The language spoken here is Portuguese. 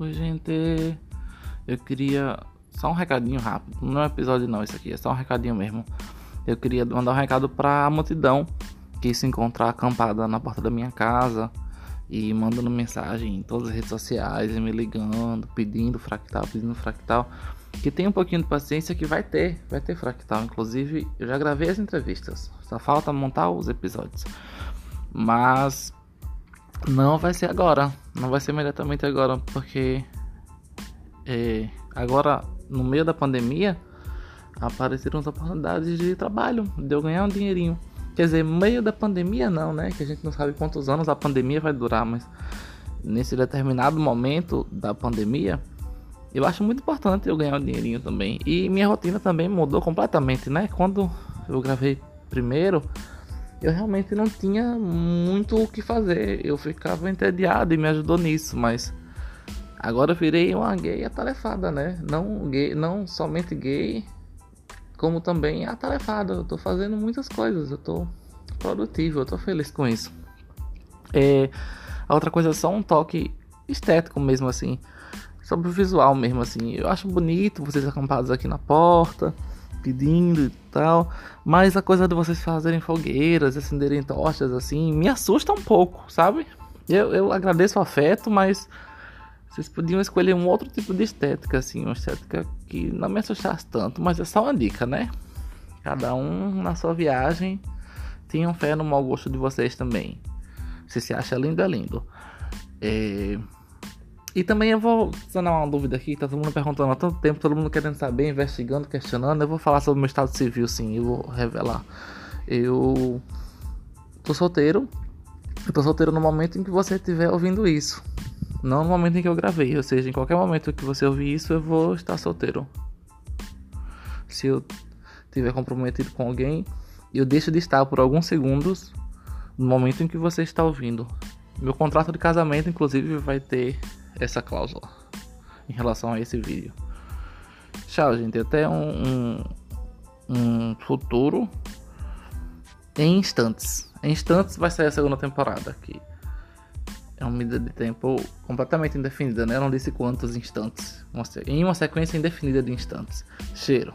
Oi, gente. Eu queria só um recadinho rápido. Não é episódio não, isso aqui é só um recadinho mesmo. Eu queria mandar um recado para a multidão que se encontra acampada na porta da minha casa e mandando mensagem em todas as redes sociais, e me ligando, pedindo fractal, pedindo fractal. Que tem um pouquinho de paciência que vai ter, vai ter fractal. Inclusive, eu já gravei as entrevistas. Só falta montar os episódios. Mas não vai ser agora. Não vai ser imediatamente agora, porque é, agora, no meio da pandemia, apareceram as oportunidades de trabalho, de eu ganhar um dinheirinho. Quer dizer, meio da pandemia não, né? Que a gente não sabe quantos anos a pandemia vai durar, mas nesse determinado momento da pandemia, eu acho muito importante eu ganhar um dinheirinho também. E minha rotina também mudou completamente, né? Quando eu gravei primeiro, eu realmente não tinha muito o que fazer. Eu ficava entediado e me ajudou nisso, mas agora eu virei uma gay atarefada, né? Não gay, não somente gay, como também atarefada. Eu tô fazendo muitas coisas, eu tô produtivo, eu tô feliz com isso. É, a outra coisa é só um toque estético mesmo assim, sobre o visual mesmo assim. Eu acho bonito vocês acampados aqui na porta pedindo e tal. Mas a coisa de vocês fazerem fogueiras, acenderem tochas, assim, me assusta um pouco, sabe? Eu, eu agradeço o afeto, mas vocês podiam escolher um outro tipo de estética, assim, uma estética que não me assustasse tanto, mas é só uma dica, né? Cada um na sua viagem. Tenham fé no mau gosto de vocês também. Se se acha lindo, é lindo. É... E também eu vou sanar uma dúvida aqui, tá todo mundo perguntando há tanto tempo, todo mundo querendo saber, investigando, questionando. Eu vou falar sobre o meu estado civil, sim, eu vou revelar. Eu tô solteiro. Eu tô solteiro no momento em que você estiver ouvindo isso. Não no momento em que eu gravei, ou seja, em qualquer momento que você ouvir isso, eu vou estar solteiro. Se eu estiver comprometido com alguém, eu deixo de estar por alguns segundos no momento em que você está ouvindo. Meu contrato de casamento, inclusive, vai ter essa cláusula em relação a esse vídeo. Tchau, gente. Até um, um, um futuro em instantes. Em instantes vai sair a segunda temporada aqui. É uma medida de tempo completamente indefinida, né? Eu não disse quantos instantes. Em uma sequência indefinida de instantes. Cheiro.